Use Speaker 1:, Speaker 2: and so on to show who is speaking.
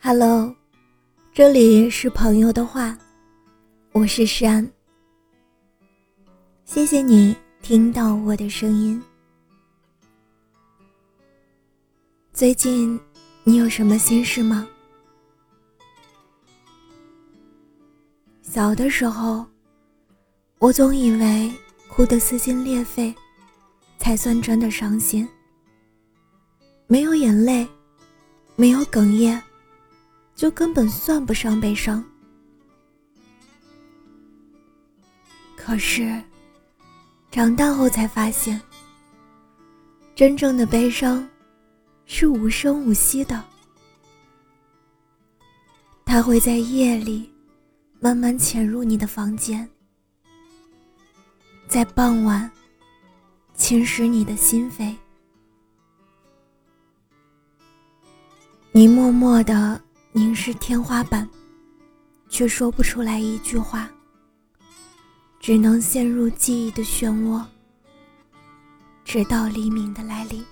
Speaker 1: Hello，这里是朋友的话，我是山。谢谢你听到我的声音。最近你有什么心事吗？小的时候，我总以为哭得撕心裂肺，才算真的伤心。没有眼泪，没有哽咽。就根本算不上悲伤。可是，长大后才发现，真正的悲伤是无声无息的，它会在夜里慢慢潜入你的房间，在傍晚侵蚀你的心扉，你默默的。凝视天花板，却说不出来一句话，只能陷入记忆的漩涡，直到黎明的来临。